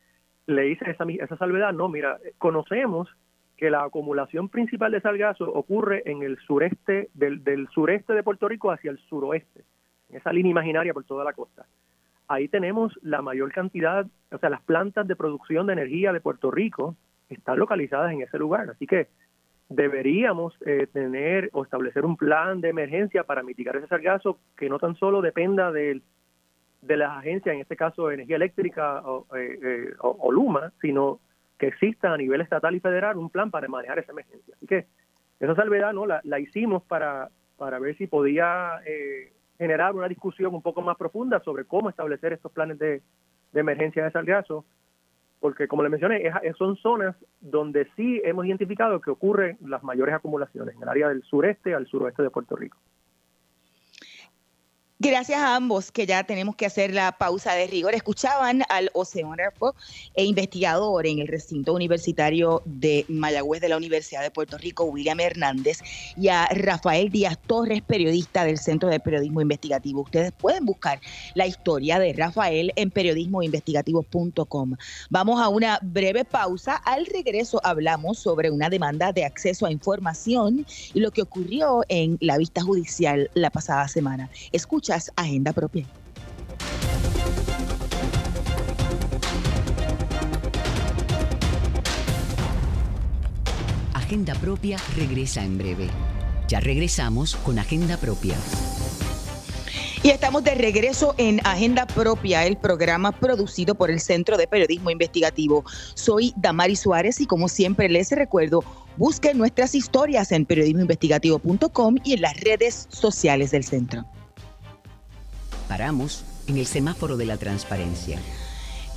le hice esa, esa salvedad, no, mira, conocemos que la acumulación principal de salgazo ocurre en el sureste, del, del sureste de Puerto Rico hacia el suroeste, en esa línea imaginaria por toda la costa. Ahí tenemos la mayor cantidad, o sea, las plantas de producción de energía de Puerto Rico están localizadas en ese lugar, así que deberíamos eh, tener o establecer un plan de emergencia para mitigar ese sargazo que no tan solo dependa de, de las agencias, en este caso Energía Eléctrica o, eh, eh, o, Luma, sino que exista a nivel estatal y federal un plan para manejar esa emergencia. Así que esa salvedad no la, la hicimos para, para ver si podía generar una discusión un poco más profunda sobre cómo establecer estos planes de, de emergencia de sargazo porque como le mencioné, son zonas donde sí hemos identificado que ocurren las mayores acumulaciones, en el área del sureste al suroeste de Puerto Rico. Gracias a ambos, que ya tenemos que hacer la pausa de rigor. Escuchaban al oceanógrafo e investigador en el recinto universitario de Mayagüez de la Universidad de Puerto Rico, William Hernández, y a Rafael Díaz Torres, periodista del Centro de Periodismo Investigativo. Ustedes pueden buscar la historia de Rafael en periodismoinvestigativo.com. Vamos a una breve pausa. Al regreso hablamos sobre una demanda de acceso a información y lo que ocurrió en la vista judicial la pasada semana. Escucha Agenda Propia. Agenda Propia regresa en breve. Ya regresamos con Agenda Propia. Y estamos de regreso en Agenda Propia, el programa producido por el Centro de Periodismo Investigativo. Soy Damari Suárez y como siempre les recuerdo, busquen nuestras historias en periodismoinvestigativo.com y en las redes sociales del centro paramos en el semáforo de la transparencia.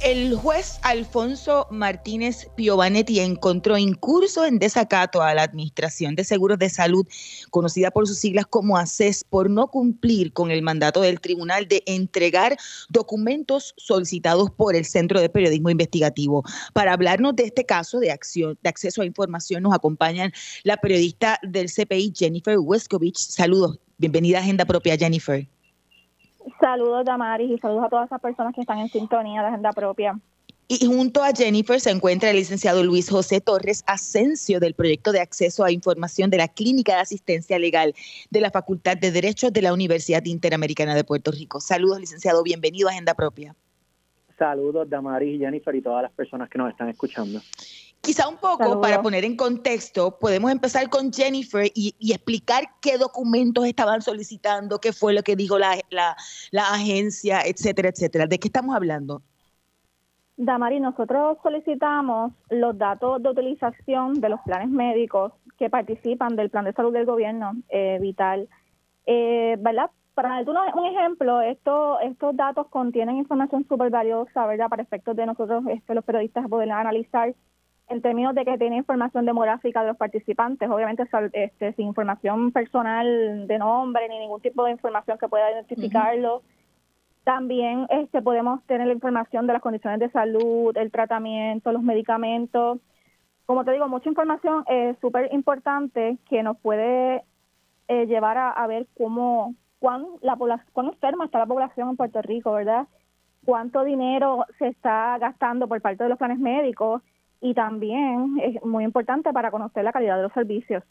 El juez Alfonso Martínez Piovanetti encontró incurso en desacato a la Administración de Seguros de Salud, conocida por sus siglas como ACES, por no cumplir con el mandato del tribunal de entregar documentos solicitados por el Centro de Periodismo Investigativo. Para hablarnos de este caso de acción de acceso a información nos acompañan la periodista del CPI Jennifer Weskovich. Saludos, bienvenida a Agenda Propia Jennifer. Saludos, Damaris, y saludos a todas esas personas que están en sintonía de Agenda Propia. Y junto a Jennifer se encuentra el licenciado Luis José Torres Asensio del proyecto de acceso a información de la Clínica de Asistencia Legal de la Facultad de Derecho de la Universidad Interamericana de Puerto Rico. Saludos, licenciado, bienvenido a Agenda Propia. Saludos, Damaris y Jennifer y todas las personas que nos están escuchando. Quizá un poco, para poner en contexto, podemos empezar con Jennifer y, explicar qué documentos estaban solicitando, qué fue lo que dijo la, la, agencia, etcétera, etcétera. ¿De qué estamos hablando? Damari, nosotros solicitamos los datos de utilización de los planes médicos que participan del plan de salud del gobierno eh, vital, eh, ¿verdad? para darte un ejemplo, esto, estos datos contienen información súper valiosa, ¿verdad? Para efectos de nosotros, este, los periodistas, poder analizar en términos de que tiene información demográfica de los participantes, obviamente este, sin información personal de nombre ni ningún tipo de información que pueda identificarlo. También este, podemos tener la información de las condiciones de salud, el tratamiento, los medicamentos. Como te digo, mucha información es súper importante que nos puede eh, llevar a, ver cómo, cuán, la cuán enferma está la población en Puerto Rico, ¿verdad? Cuánto dinero se está gastando por parte de los planes médicos y también es muy importante para conocer la calidad de los servicios.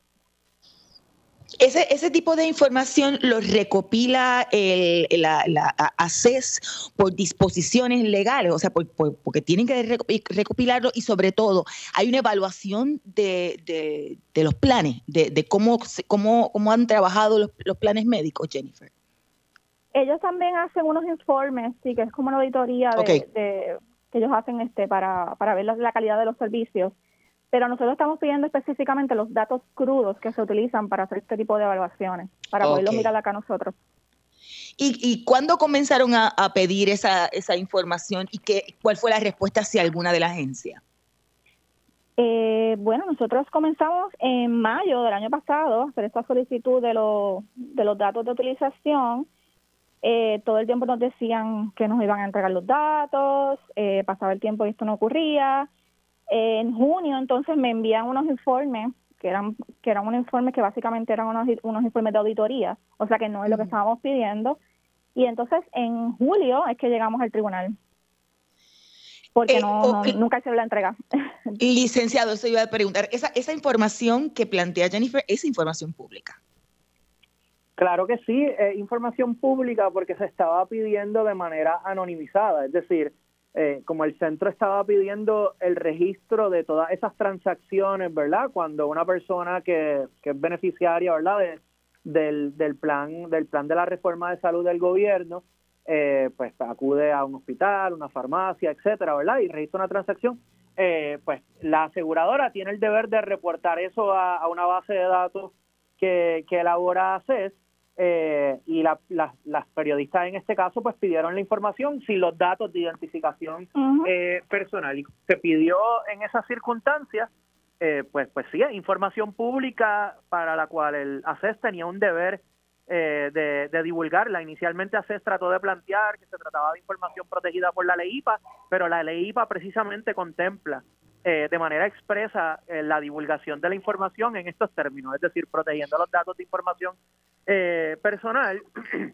Ese, ese tipo de información lo recopila el, la, la, ACES por disposiciones legales, o sea, porque tienen que recopilarlo y sobre todo hay una evaluación de, de, los planes, de, cómo, cómo, cómo han trabajado los, los, planes médicos, Jennifer. Ellos también hacen unos informes, sí, que es como una auditoría de, que ellos hacen este para, para ver la calidad de los servicios pero nosotros estamos pidiendo específicamente los datos crudos que se utilizan para hacer este tipo de evaluaciones, para poderlos mirar acá nosotros. ¿Y, y cuándo comenzaron a, pedir esa, esa información y qué, cuál fue la respuesta hacia alguna de la agencia? Eh, bueno, nosotros comenzamos en mayo del año pasado a hacer esta solicitud de, de los datos de utilización. Eh, todo el tiempo nos decían que nos iban a entregar los datos, eh, pasaba el tiempo y esto no ocurría en junio entonces me envían unos informes que eran que eran unos informes que básicamente eran unos, unos informes de auditoría, o sea que no es lo que estábamos pidiendo. Y entonces en julio es que llegamos al tribunal. Porque eh, no, nunca se la entrega. Licenciado, eso iba a preguntar. Esa, esa información que plantea Jennifer es información pública. Claro que sí, información pública porque se estaba pidiendo de manera anonimizada, es decir, eh, como el centro estaba pidiendo el registro de todas esas transacciones, ¿verdad? Cuando una persona que, que es beneficiaria, ¿verdad? del, del plan del plan de la reforma de salud del gobierno, eh, pues acude a un hospital, una farmacia, etcétera, ¿verdad? Y registra una transacción, eh, pues la aseguradora tiene el deber de reportar eso a, a una base de datos que, que elabora ACES eh, y las periodistas en este caso pues pidieron la información sin los datos de identificación eh, personal. Y se pidió en esas circunstancias eh, pues pues sí información pública para la cual el ACES tenía un deber de, de, divulgarla. Inicialmente ACES trató de plantear que se trataba de información protegida por la ley IPA pero la ley IPA precisamente contempla de manera expresa la divulgación de la información en estos términos, es decir, protegiendo los datos de información eh, personal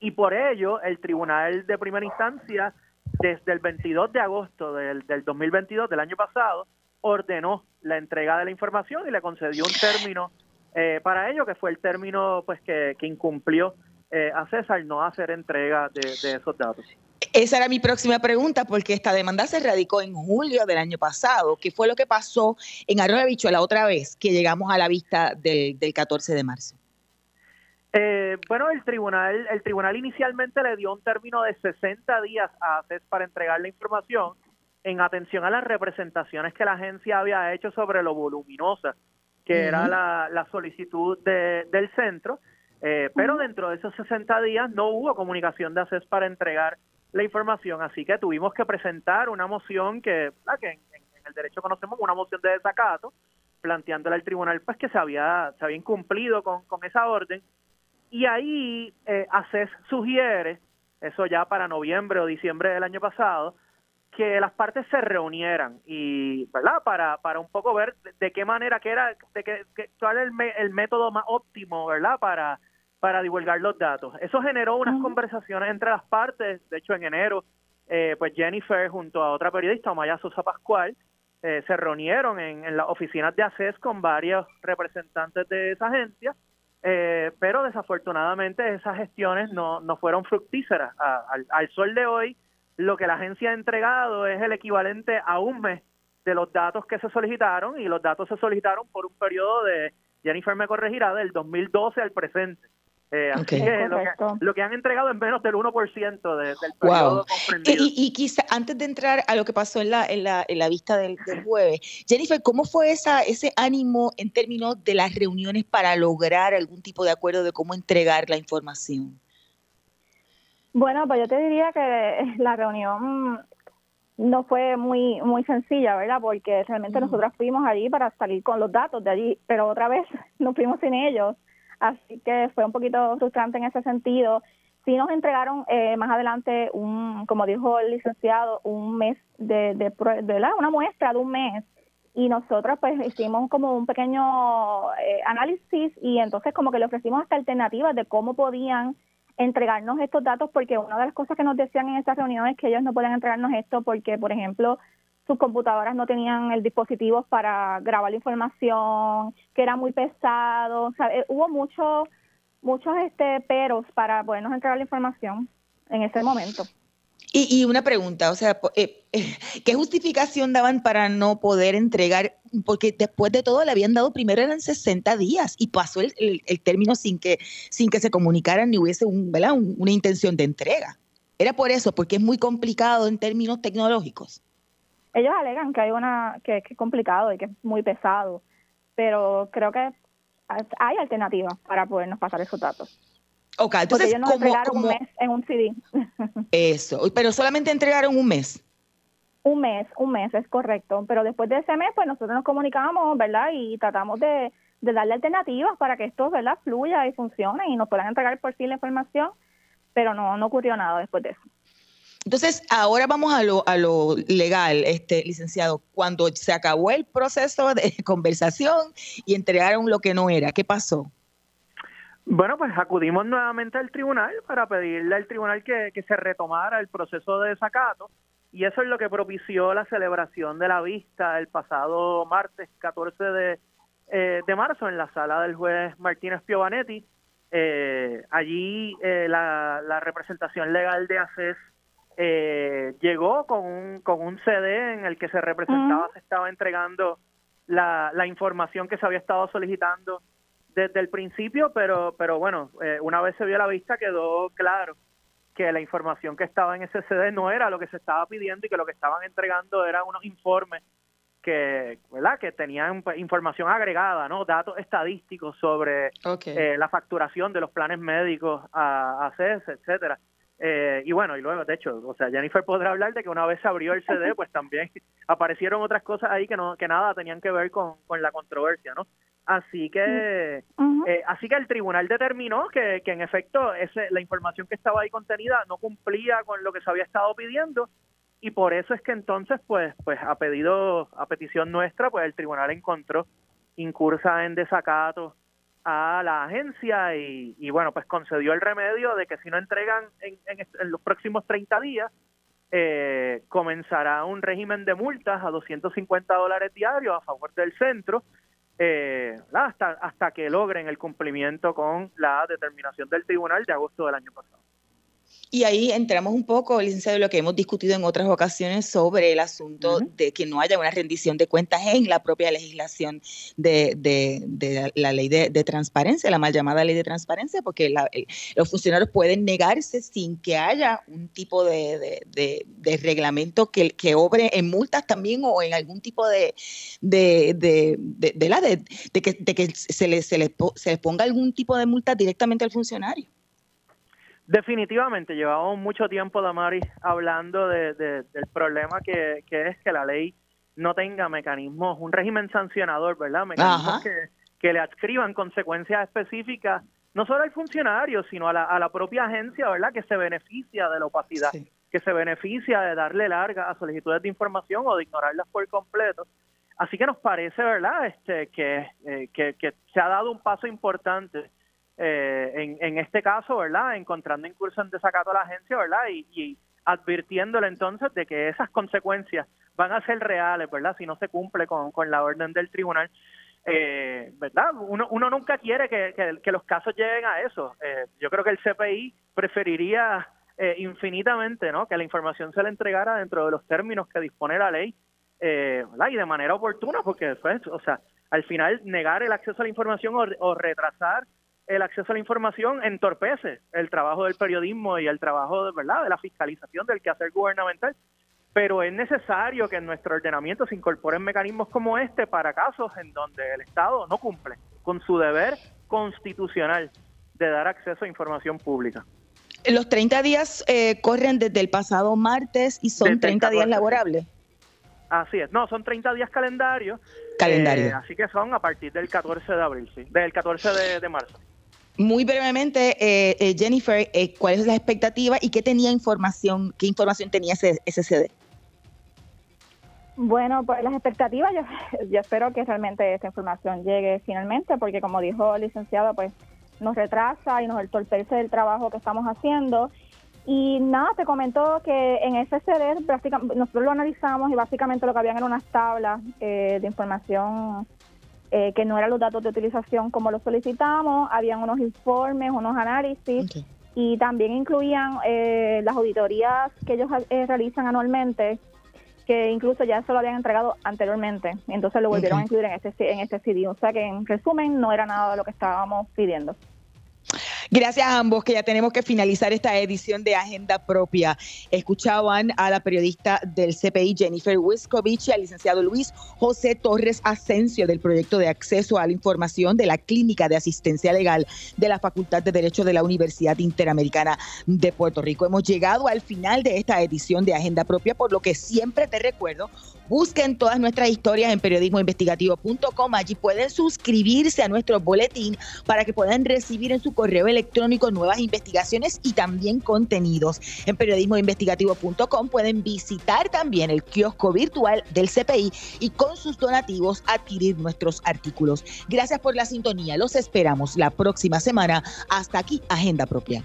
y por ello el Tribunal de Primera Instancia desde el 22 de agosto del, del 2022 del año pasado ordenó la entrega de la información y le concedió un término eh, para ello que fue el término pues que, incumplió eh, a César no hacer entrega de, esos datos. Esa era mi próxima pregunta, porque esta demanda se radicó en julio del año pasado. ¿Qué fue lo que pasó en Arroyo Bicho la otra vez que llegamos a la vista del, del 14 de marzo? Eh, bueno, el tribunal, el tribunal inicialmente le dio un término de 60 días a ACES para entregar la información en atención a las representaciones que la agencia había hecho sobre lo voluminosa que era la, solicitud del centro, eh, pero dentro de esos 60 días no hubo comunicación de ACES para entregar la información, así que tuvimos que presentar una moción que, que en, el derecho conocemos una moción de desacato, planteándole al tribunal pues que se había, se había incumplido con, con esa orden y ahí eh, ACES sugiere, eso ya para noviembre o diciembre del año pasado, que las partes se reunieran y, ¿verdad? Para, para un poco ver de, qué manera, que era, de que, cuál es el, método más óptimo, ¿verdad? Para, para divulgar los datos. Eso generó unas conversaciones entre las partes, de hecho en enero, eh, pues Jennifer junto a otra periodista, Maya Sosa Pascual, eh, se reunieron en, en las oficinas de ACES con varios representantes de esa agencia eh, pero desafortunadamente esas gestiones no, no fueron fructíferas. al, sol de hoy, lo que la agencia ha entregado es el equivalente a un mes de los datos que se solicitaron y los datos se solicitaron por un periodo de, Jennifer me corregirá, del 2012 al presente. Eh, así que lo, que han entregado es menos del 1% de, del periodo comprendido. Y, y, quizá antes de entrar a lo que pasó en la, en la, en la vista del, jueves, Jennifer, ¿cómo fue esa, ese ánimo en términos de las reuniones para lograr algún tipo de acuerdo de cómo entregar la información? Bueno, pues yo te diría que la reunión no fue muy muy sencilla, ¿verdad? Porque realmente nosotros fuimos allí para salir con los datos de allí, pero otra vez nos fuimos sin ellos, así que fue un poquito frustrante en ese sentido. Sí nos entregaron eh, más adelante un, como dijo el licenciado, un mes de, de, de, una muestra de un mes y nosotros pues hicimos como un pequeño eh, análisis y entonces como que le ofrecimos hasta alternativas de cómo podían entregarnos estos datos porque una de las cosas que nos decían en esa reunión es que ellos no pueden entregarnos esto porque, por ejemplo, sus computadoras no tenían el dispositivo para grabar la información, que era muy pesado, o sea, eh, hubo muchos muchos este peros para podernos entregar la información en ese momento. Y, una pregunta, o sea, eh, eh, ¿qué justificación daban para no poder entregar? Porque después de todo le habían dado primero eran 60 días y pasó el, término sin que, sin que se comunicaran ni hubiese un, ¿verdad? una intención de entrega. Era por eso, porque es muy complicado en términos tecnológicos. Ellos alegan que hay una que, que es complicado y que es muy pesado, pero creo que hay alternativas para podernos pasar esos datos. Ok, entonces, ellos nos entregaron un mes en un CD. Eso, pero solamente entregaron un mes. Un mes, un mes, es correcto. Pero después de ese mes, pues nosotros nos comunicamos, ¿verdad? Y tratamos de, darle alternativas para que esto, ¿verdad? Fluya y funcione y nos puedan entregar por sí la información, pero no, no ocurrió nada después de eso. Entonces, ahora vamos a lo, a lo legal, este licenciado. Cuando se acabó el proceso de conversación y entregaron lo que no era, ¿qué pasó? Bueno, pues acudimos nuevamente al tribunal para pedirle al tribunal que, se retomara el proceso de desacato y eso es lo que propició la celebración de la vista el pasado martes 14 de, eh, de marzo en la sala del juez Martínez Piovanetti. Eh, allí eh, la, representación legal de ACES llegó con un, con un CD en el que se representaba, se estaba entregando la, la información que se había estado solicitando desde el principio, pero, pero bueno, eh, una vez se vio la vista quedó claro que la información que estaba en ese CD no era lo que se estaba pidiendo y que lo que estaban entregando eran unos informes que, ¿verdad? que tenían pues, información agregada, ¿no? datos estadísticos sobre eh, la facturación de los planes médicos a, a CES, etcétera. Eh, y bueno, y luego, de hecho, o sea, Jennifer podrá hablar de que una vez se abrió el CD, pues también aparecieron otras cosas ahí que no que nada tenían que ver con, con la controversia, ¿no? Así que, eh, así que el tribunal determinó que, que en efecto ese, la información que estaba ahí contenida no cumplía con lo que se había estado pidiendo y por eso es que entonces, pues, pues a pedido, a petición nuestra, pues el tribunal encontró incursa en desacato a la agencia y, y bueno, pues concedió el remedio de que si no entregan en, en, los próximos 30 días, eh, comenzará un régimen de multas a 250 dólares diarios a favor del centro eh, hasta, hasta que logren el cumplimiento con la determinación del tribunal de agosto del año pasado. Y ahí entramos un poco, licenciado, lo que hemos discutido en otras ocasiones sobre el asunto de que no haya una rendición de cuentas en la propia legislación de, de, la ley de, transparencia, la mal llamada ley de transparencia, porque los funcionarios pueden negarse sin que haya un tipo de, reglamento que, que obre en multas también o en algún tipo de, de, la de, que, que se, le, se, le, se les ponga algún tipo de multa directamente al funcionario. Definitivamente, llevamos mucho tiempo, Damaris, hablando de, del problema que, es que la ley no tenga mecanismos, un régimen sancionador, ¿verdad? Mecanismos que, le adscriban consecuencias específicas, no solo al funcionario, sino a la, a la propia agencia, ¿verdad? Que se beneficia de la opacidad, que se beneficia de darle larga a solicitudes de información o de ignorarlas por completo. Así que nos parece, ¿verdad? Este, que, eh, que, que se ha dado un paso importante eh, en, este caso, ¿verdad? Encontrando incurso en desacato a la agencia, ¿verdad? Y, y, advirtiéndole entonces de que esas consecuencias van a ser reales, ¿verdad? Si no se cumple con, con la orden del tribunal. Eh, ¿Verdad? Uno, uno nunca quiere que, que, los casos lleguen a eso. Eh, yo creo que el CPI preferiría eh, infinitamente, ¿no? Que la información se le entregara dentro de los términos que dispone la ley, eh, ¿verdad? Y de manera oportuna, porque después, o sea, al final negar el acceso a la información o, o retrasar el acceso a la información entorpece el trabajo del periodismo y el trabajo de verdad de la fiscalización del quehacer gubernamental pero es necesario que en nuestro ordenamiento se incorporen mecanismos como este para casos en donde el Estado no cumple con su deber constitucional de dar acceso a información pública. Los 30 días eh, corren desde el pasado martes y son 30 días laborables. Así es, no, son 30 días calendario. Calendario. Eh, así que son a partir del 14 de abril, sí, del 14 de, marzo. Muy brevemente, eh, Jennifer, ¿cuál es la expectativa y qué tenía información, qué información tenía ese SCD? Bueno, pues las expectativas, yo, yo espero que realmente esta información llegue finalmente, porque como dijo el licenciado, pues nos retrasa y nos entorpece el trabajo que estamos haciendo. Y nada, te comento que en FCD nosotros lo analizamos y básicamente lo que habían eran unas tablas eh, de información eh, que no eran los datos de utilización como lo solicitamos, habían unos informes, unos análisis y también incluían eh, las auditorías que ellos realizan anualmente que incluso ya se lo habían entregado anteriormente, entonces lo volvieron a incluir en este, en este CD. O sea que en resumen no era nada de lo que estábamos pidiendo. Gracias a ambos, que ya tenemos que finalizar esta edición de Agenda Propia. Escuchaban a la periodista del CPI, Jennifer Wiskovich, y al licenciado Luis José Torres Asensio, del proyecto de acceso a la información de la Clínica de Asistencia Legal de la Facultad de Derecho de la Universidad Interamericana de Puerto Rico. Hemos llegado al final de esta edición de Agenda Propia, por lo que siempre te recuerdo Busquen todas nuestras historias en periodismoinvestigativo.com. Allí pueden suscribirse a nuestro boletín para que puedan recibir en su correo electrónico nuevas investigaciones y también contenidos. En periodismoinvestigativo.com pueden visitar también el kiosco virtual del CPI y con sus donativos adquirir nuestros artículos. Gracias por la sintonía. Los esperamos la próxima semana. Hasta aquí, Agenda Propia.